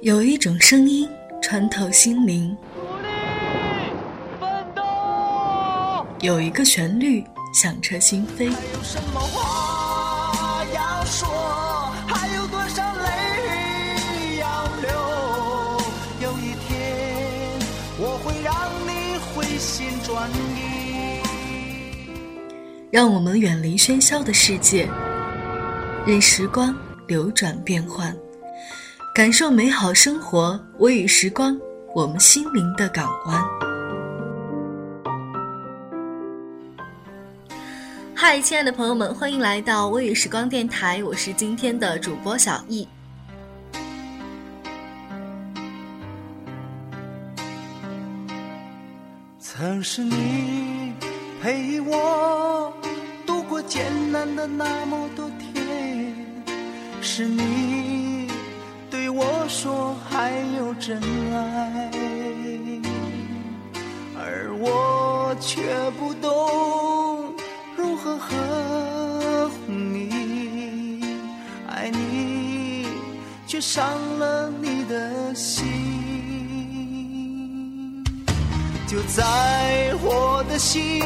有一种声音穿透心灵，有一个旋律响彻心扉。还有什么话要说？还有多少泪要流？有一天我会让你回心转意。让我们远离喧嚣的世界，任时光流转变换，感受美好生活。微雨时光，我们心灵的港湾。嗨，亲爱的朋友们，欢迎来到微雨时光电台，我是今天的主播小易。曾是你陪我度过艰难的那么多天，是你对我说还有真爱，而我却不懂如何呵护你，爱你却伤了你的心。就在我的心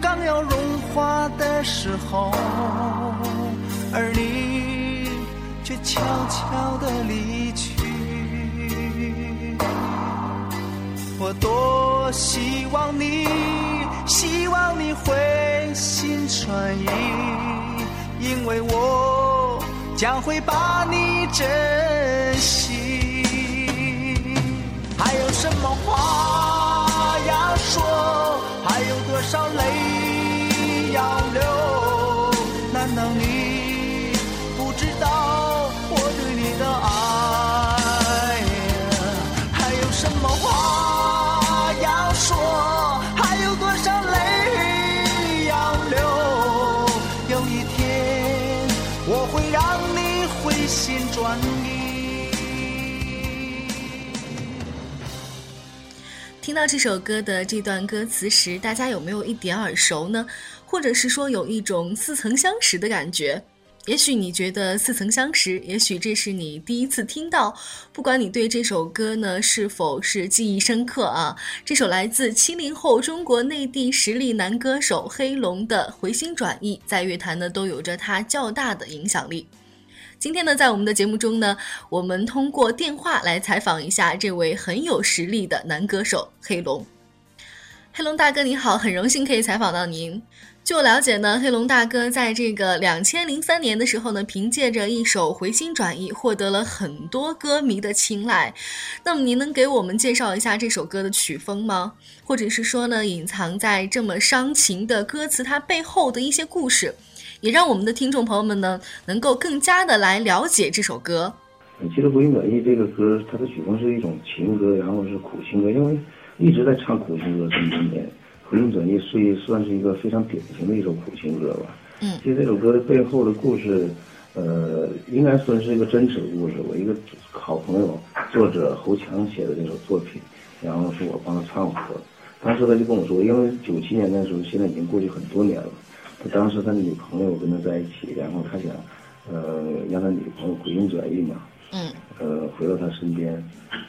刚要融化的时候，悄悄地离去。我多希望你，希望你回心转意，因为我将会把你珍惜。还有什么话要说？还有多少泪我会让你回心转意。听到这首歌的这段歌词时，大家有没有一点耳熟呢？或者是说有一种似曾相识的感觉？也许你觉得似曾相识，也许这是你第一次听到。不管你对这首歌呢是否是记忆深刻啊，这首来自七零后中国内地实力男歌手黑龙的《回心转意》，在乐坛呢都有着它较大的影响力。今天呢，在我们的节目中呢，我们通过电话来采访一下这位很有实力的男歌手黑龙。黑龙大哥你好，很荣幸可以采访到您。据我了解呢，黑龙大哥在这个两千零三年的时候呢，凭借着一首《回心转意》获得了很多歌迷的青睐。那么您能给我们介绍一下这首歌的曲风吗？或者是说呢，隐藏在这么伤情的歌词它背后的一些故事？也让我们的听众朋友们呢，能够更加的来了解这首歌。其实《回心转意》这个歌，它的曲风是一种情歌，然后是苦情歌，因为一直在唱苦情歌这么多年，《回心转意》是算是一个非常典型的一首苦情歌吧。嗯，其实这首歌的背后的故事，呃，应该算是一个真实的故事。我一个好朋友，作者侯强写的这首作品，然后是我帮他唱活。当时他就跟我说，因为九七年那时候，现在已经过去很多年了。他当时他的女朋友跟他在一起，然后他想，呃，让他女朋友回心转意嘛，嗯，呃，回到他身边，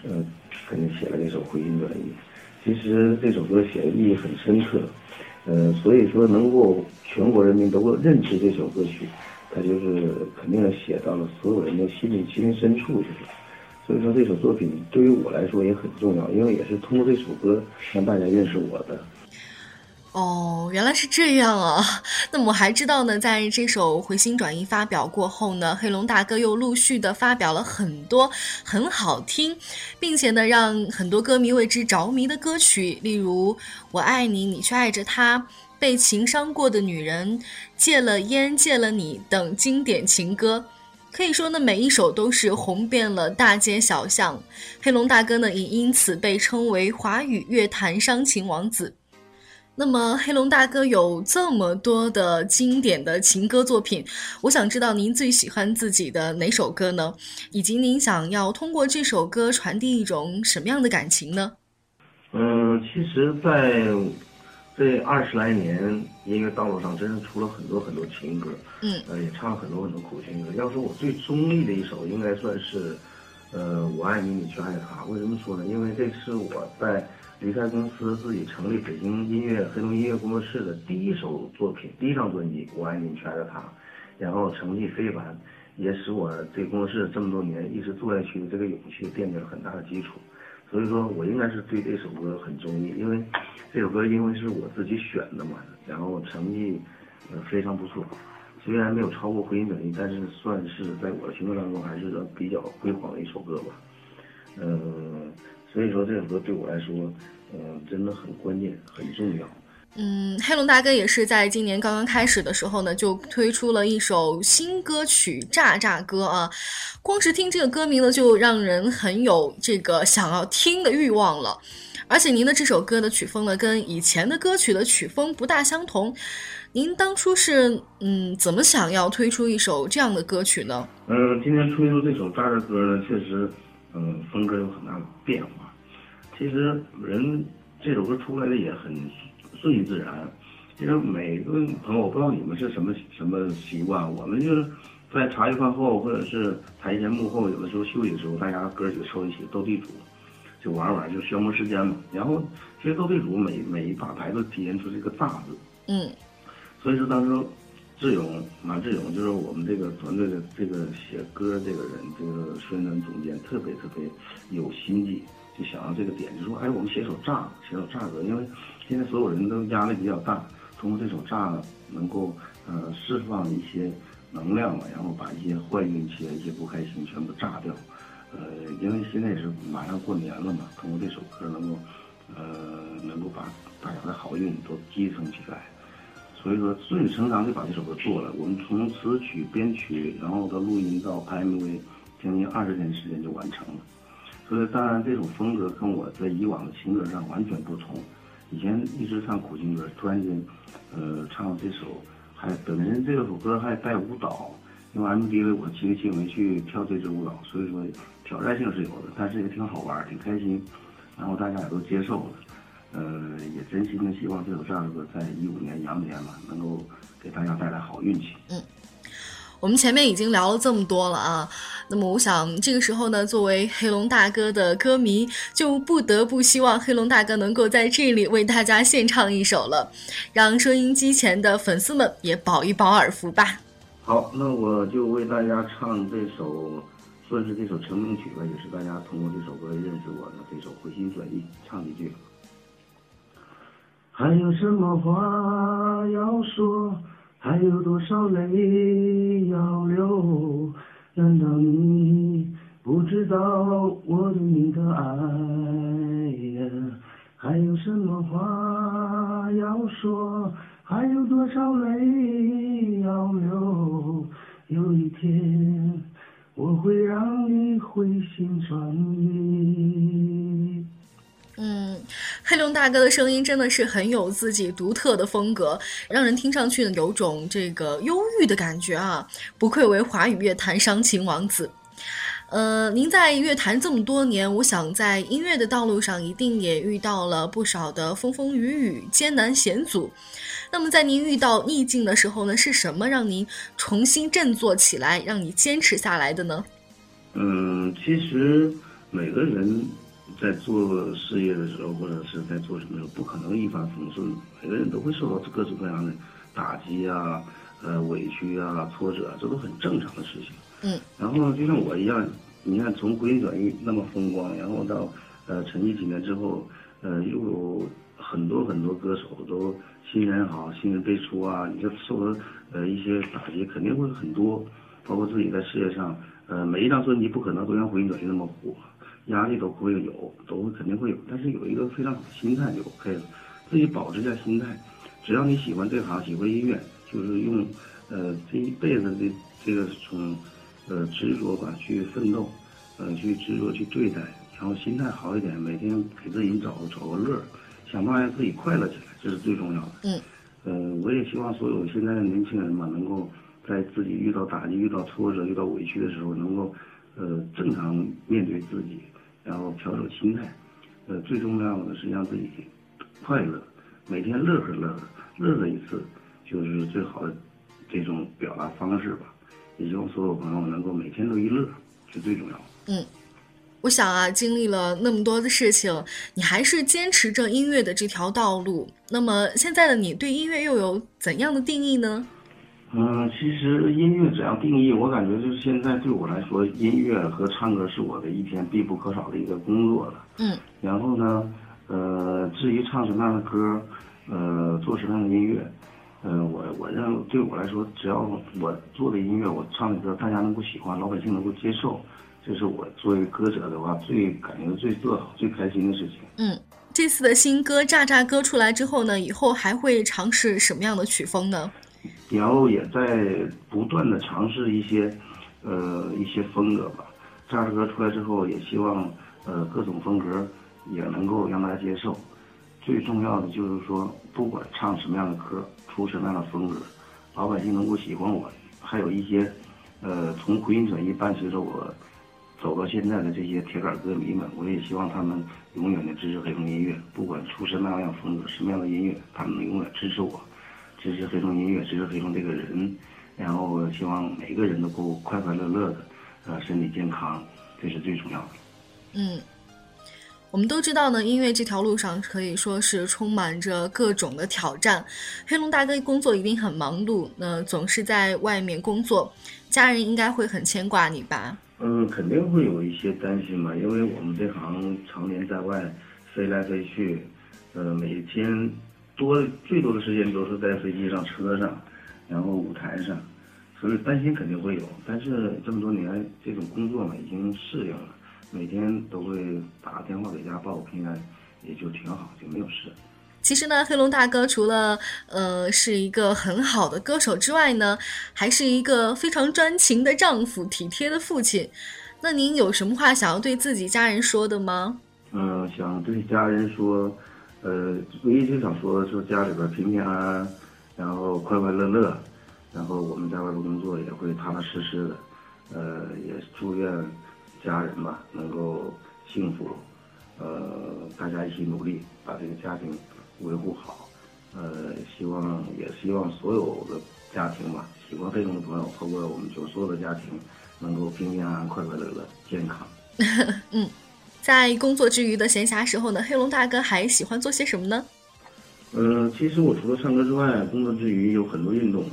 呃，给他写了这首《回心转意》。其实这首歌写的意义很深刻，呃，所以说能够全国人民都认识这首歌曲，它就是肯定的写到了所有人的心里心灵深处去了。所以说这首作品对于我来说也很重要，因为也是通过这首歌让大家认识我的。哦，原来是这样啊！那么我还知道呢，在这首《回心转意》发表过后呢，黑龙大哥又陆续的发表了很多很好听，并且呢让很多歌迷为之着迷的歌曲，例如《我爱你，你却爱着他》、《被情伤过的女人》、《戒了烟，戒了你》等经典情歌。可以说呢，每一首都是红遍了大街小巷。黑龙大哥呢，也因此被称为华语乐坛伤情王子。那么，黑龙大哥有这么多的经典的情歌作品，我想知道您最喜欢自己的哪首歌呢？以及您想要通过这首歌传递一种什么样的感情呢？嗯，其实，在这二十来年音乐道路上，真是出了很多很多情歌，嗯，呃，也唱了很多很多苦情歌。要说我最中意的一首，应该算是，呃，我爱你，你却爱他。为什么说呢？因为这是我在离开公司自己成立北京音乐黑龙音乐工作室的第一首作品，第一张专辑《我爱你，你却爱着他》，然后成绩非凡，也使我这工作室这么多年一直做下去的这个勇气奠定了很大的基础。所以说我应该是对这首歌很中意，因为这首歌因为是我自己选的嘛，然后成绩呃非常不错。虽然没有超过《回音转移》，但是算是在我的心目当中还是比较辉煌的一首歌吧。嗯，所以说这首歌对我来说，嗯，真的很关键，很重要。嗯，黑龙大哥也是在今年刚刚开始的时候呢，就推出了一首新歌曲《炸炸歌》啊。光是听这个歌名呢，就让人很有这个想要听的欲望了。而且您的这首歌的曲风呢，跟以前的歌曲的曲风不大相同。您当初是嗯怎么想要推出一首这样的歌曲呢？嗯，今天推出这首《炸炸歌》呢，确实，嗯，风格有很大的变化。其实人这首歌出来的也很顺其自然。其实每个朋友，我不知道你们是什么什么习惯，我们就是在茶余饭后或者是台前幕后，有的时候休息的时候，大家哥几个凑一起斗地主，就玩玩，就消磨时间嘛。然后其实斗地主每每一把牌都体现出这个“炸”字。嗯。所以说当时，志勇马志勇就是我们这个团队的这个写歌这个人，这个宣传总监特别特别有心计，就想到这个点，就说哎，我们写首炸，写首炸歌，因为现在所有人都压力比较大，通过这首炸能够呃释放一些能量嘛，然后把一些坏运气、一些不开心全部炸掉。呃，因为现在也是马上过年了嘛，通过这首歌能够呃能够把大家的好运都集成起来。所以说顺理成章就把这首歌做了。我们从词曲编曲，然后到录音到拍 MV，将近二十天时间就完成了。所以当然这种风格跟我在以往的情歌上完全不同。以前一直唱苦情歌，突然间，呃，唱这首还本身这首歌还带舞蹈，用 M D V 我亲力亲为去跳这支舞蹈，所以说挑战性是有的，但是也挺好玩，挺开心，然后大家也都接受了。呃，也真心的希望这首《炸歌》在一五年羊年嘛，能够给大家带来好运气。嗯，我们前面已经聊了这么多了啊，那么我想这个时候呢，作为黑龙大哥的歌迷，就不得不希望黑龙大哥能够在这里为大家献唱一首了，让收音机前的粉丝们也饱一饱耳福吧。好，那我就为大家唱这首，算是这首成名曲吧，也是大家通过这首歌认识我的这首《回心转意》，唱几句。还有什么话要说？还有多少泪要流？难道你不知道我对你的爱？还有什么话要说？还有多少泪要流？有一天我会让你回心转意。嗯，黑龙大哥的声音真的是很有自己独特的风格，让人听上去呢有种这个忧郁的感觉啊！不愧为华语乐坛伤情王子。呃，您在乐坛这么多年，我想在音乐的道路上一定也遇到了不少的风风雨雨、艰难险阻。那么在您遇到逆境的时候呢，是什么让您重新振作起来，让你坚持下来的呢？嗯，其实每个人。在做事业的时候，或者是在做什么时候，不可能一帆风顺。每个人都会受到各种各样的打击啊、呃委屈啊、挫折，这都很正常的事情。嗯。然后就像我一样，你看从归心转意那么风光，然后到呃沉寂几年之后，呃又有很多很多歌手都新人好，新人辈出啊，你就受了呃一些打击，肯定会很多。包括自己在事业上，呃每一张专辑不可能都像回心转意那么火。压力都会有，都肯定会有，但是有一个非常好的心态就 OK 了。自己保持一下心态，只要你喜欢这行，喜欢音乐，就是用呃这一辈子的这个从呃执着吧去奋斗，呃去执着去对待，然后心态好一点，每天给自己找找个乐，想办法让自己快乐起来，这是最重要的。嗯。呃，我也希望所有现在的年轻人嘛，能够在自己遇到打击、遇到挫折、遇到委屈的时候，能够呃正常面对自己。然后调整心态，呃，最重要的是让自己快乐，每天乐呵乐呵，乐呵一次就是最好的这种表达方式吧。也希望所有朋友能够每天都一乐，是最重要的。嗯。我想啊，经历了那么多的事情，你还是坚持着音乐的这条道路。那么现在的你对音乐又有怎样的定义呢？嗯，其实音乐怎样定义，我感觉就是现在对我来说，音乐和唱歌是我的一天必不可少的一个工作了。嗯。然后呢，呃，至于唱什么样的歌，呃，做什么样的音乐，呃，我我认为对我来说，只要我做的音乐，我唱的歌，大家能够喜欢，老百姓能够接受。这是我作为歌者的话，最感觉最自豪、最开心的事情。嗯，这次的新歌《炸炸歌》出来之后呢，以后还会尝试什么样的曲风呢？然后也在不断的尝试一些，呃，一些风格吧。炸炸歌出来之后，也希望呃各种风格也能够让大家接受。最重要的就是说，不管唱什么样的歌，出什么样的风格，老百姓能够喜欢我。还有一些，呃，从回音转移伴随着我。走到现在的这些铁杆歌迷们，我也希望他们永远的支持黑龙音乐，不管出什么样的风格、什么样的音乐，他们永远支持我，支持黑龙音乐，支持黑龙这个人，然后希望每个人都够快快乐乐的，呃，身体健康，这是最重要的。嗯，我们都知道呢，音乐这条路上可以说是充满着各种的挑战。黑龙大哥工作一定很忙碌，那总是在外面工作，家人应该会很牵挂你吧？嗯，肯定会有一些担心嘛，因为我们这行常年在外飞来飞去，呃，每天多最多的时间都是在飞机上、车上，然后舞台上，所以担心肯定会有。但是这么多年这种工作嘛，已经适应了，每天都会打个电话给家报个平安，也就挺好，就没有事。其实呢，黑龙大哥除了呃是一个很好的歌手之外呢，还是一个非常专情的丈夫、体贴的父亲。那您有什么话想要对自己家人说的吗？嗯，想对家人说，呃，唯一就想说的是家里边平平安安，然后快快乐乐，然后我们在外边工作也会踏踏实实的，呃，也祝愿家人吧能够幸福，呃，大家一起努力把这个家庭。维护好，呃，希望也希望所有的家庭吧，喜欢黑龙的朋友，包括我们九所有的家庭，能够平平安安、快快乐乐、健康。嗯，在工作之余的闲暇时候呢，黑龙大哥还喜欢做些什么呢？嗯，其实我除了唱歌之外，工作之余有很多运动。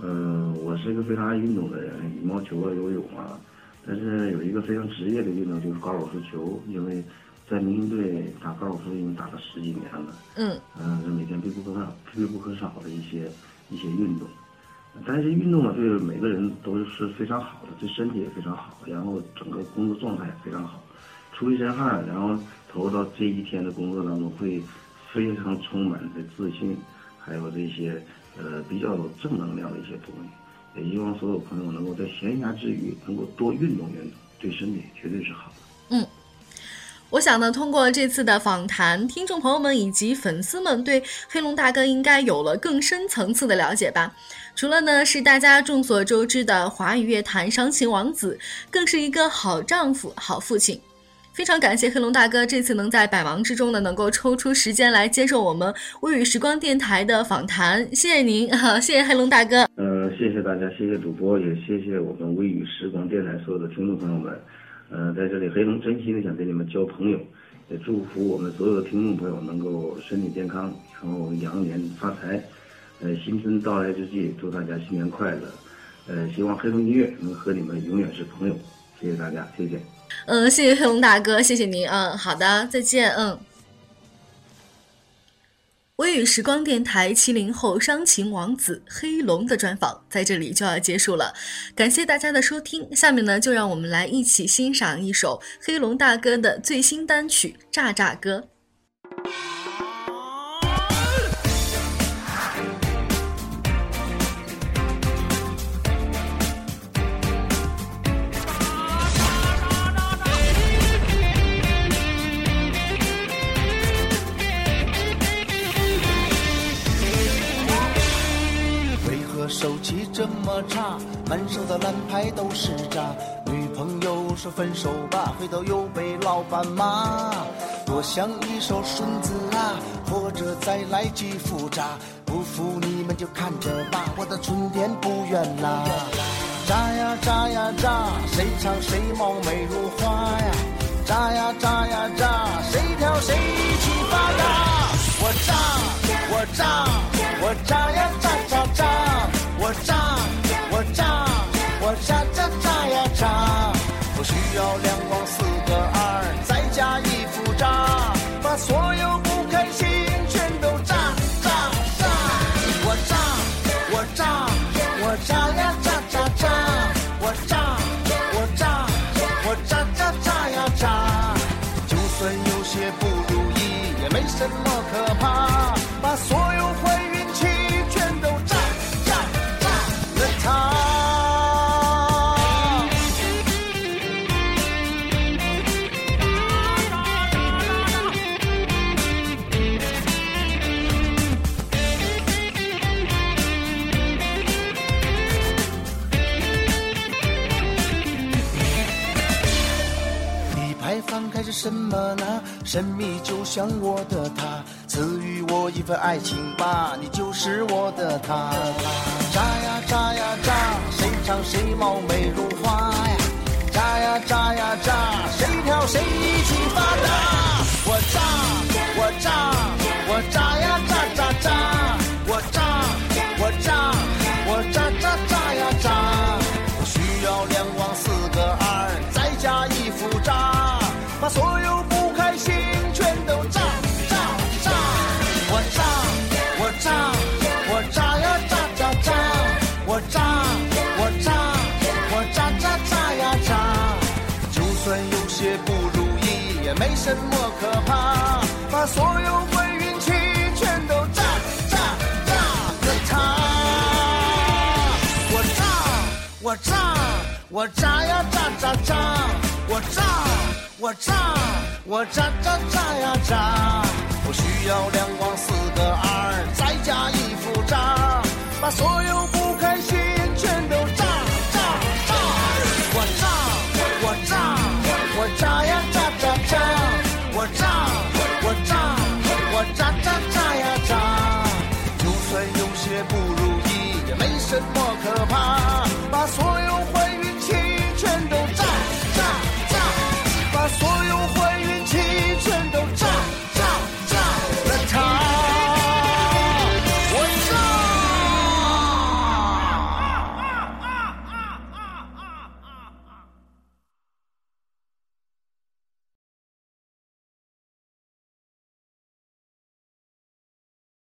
嗯，我是一个非常爱运动的人，羽毛球啊、游泳啊，但是有一个非常职业的运动就是高尔夫球，因为。在民兵队打高尔夫已经打了十几年了，嗯，嗯，是每天必不可少、必不可少的一些一些运动。但是运动呢，对每个人都是非常好的，对身体也非常好，然后整个工作状态也非常好，出一身汗，然后投入到这一天的工作当中，会非常充满的自信，还有这些呃比较有正能量的一些东西。也希望所有朋友能够在闲暇之余能够多运动运动，对身体绝对是好的。嗯。我想呢，通过这次的访谈，听众朋友们以及粉丝们对黑龙大哥应该有了更深层次的了解吧。除了呢是大家众所周知的华语乐坛伤情王子，更是一个好丈夫、好父亲。非常感谢黑龙大哥这次能在百忙之中呢，能够抽出时间来接受我们微雨时光电台的访谈。谢谢您，哈，谢谢黑龙大哥。嗯，谢谢大家，谢谢主播，也谢谢我们微雨时光电台所有的听众朋友们。呃，在这里，黑龙真心的想跟你们交朋友，也祝福我们所有的听众朋友能够身体健康，然后羊年发财。呃，新春到来之际，祝大家新年快乐。呃，希望黑龙音乐能和你们永远是朋友。谢谢大家，谢谢。嗯，谢谢黑龙大哥，谢谢您。嗯，好的，再见。嗯。微雨时光电台七零后伤情王子黑龙的专访在这里就要结束了，感谢大家的收听。下面呢，就让我们来一起欣赏一首黑龙大哥的最新单曲《炸炸歌》。这么差，满手的烂牌都是渣。女朋友说分手吧，回头又被老板骂。多想一首顺子啊，或者再来几副渣。不服你们就看着吧，我的春天不远啦。炸呀炸呀炸，谁唱谁貌美如花呀。炸呀炸呀炸，谁跳谁意，神秘就像我的他，赐予我一份爱情吧，你就是我的他。炸呀炸呀炸，谁唱谁貌美如花呀？炸呀炸呀炸，谁跳谁一起发达。我炸，我炸，我炸呀些不如意，也没什么可怕，把所有坏运气全都炸炸炸了它。我炸，我炸，我炸呀炸炸炸，我炸，我炸，我炸炸炸呀炸。我需要两光四个二，再加一副炸，把所有不开心全都炸炸炸。我炸，我炸，炸呀炸炸炸，我炸，我炸，我炸炸炸呀炸。就算有些不如意，也没什么可怕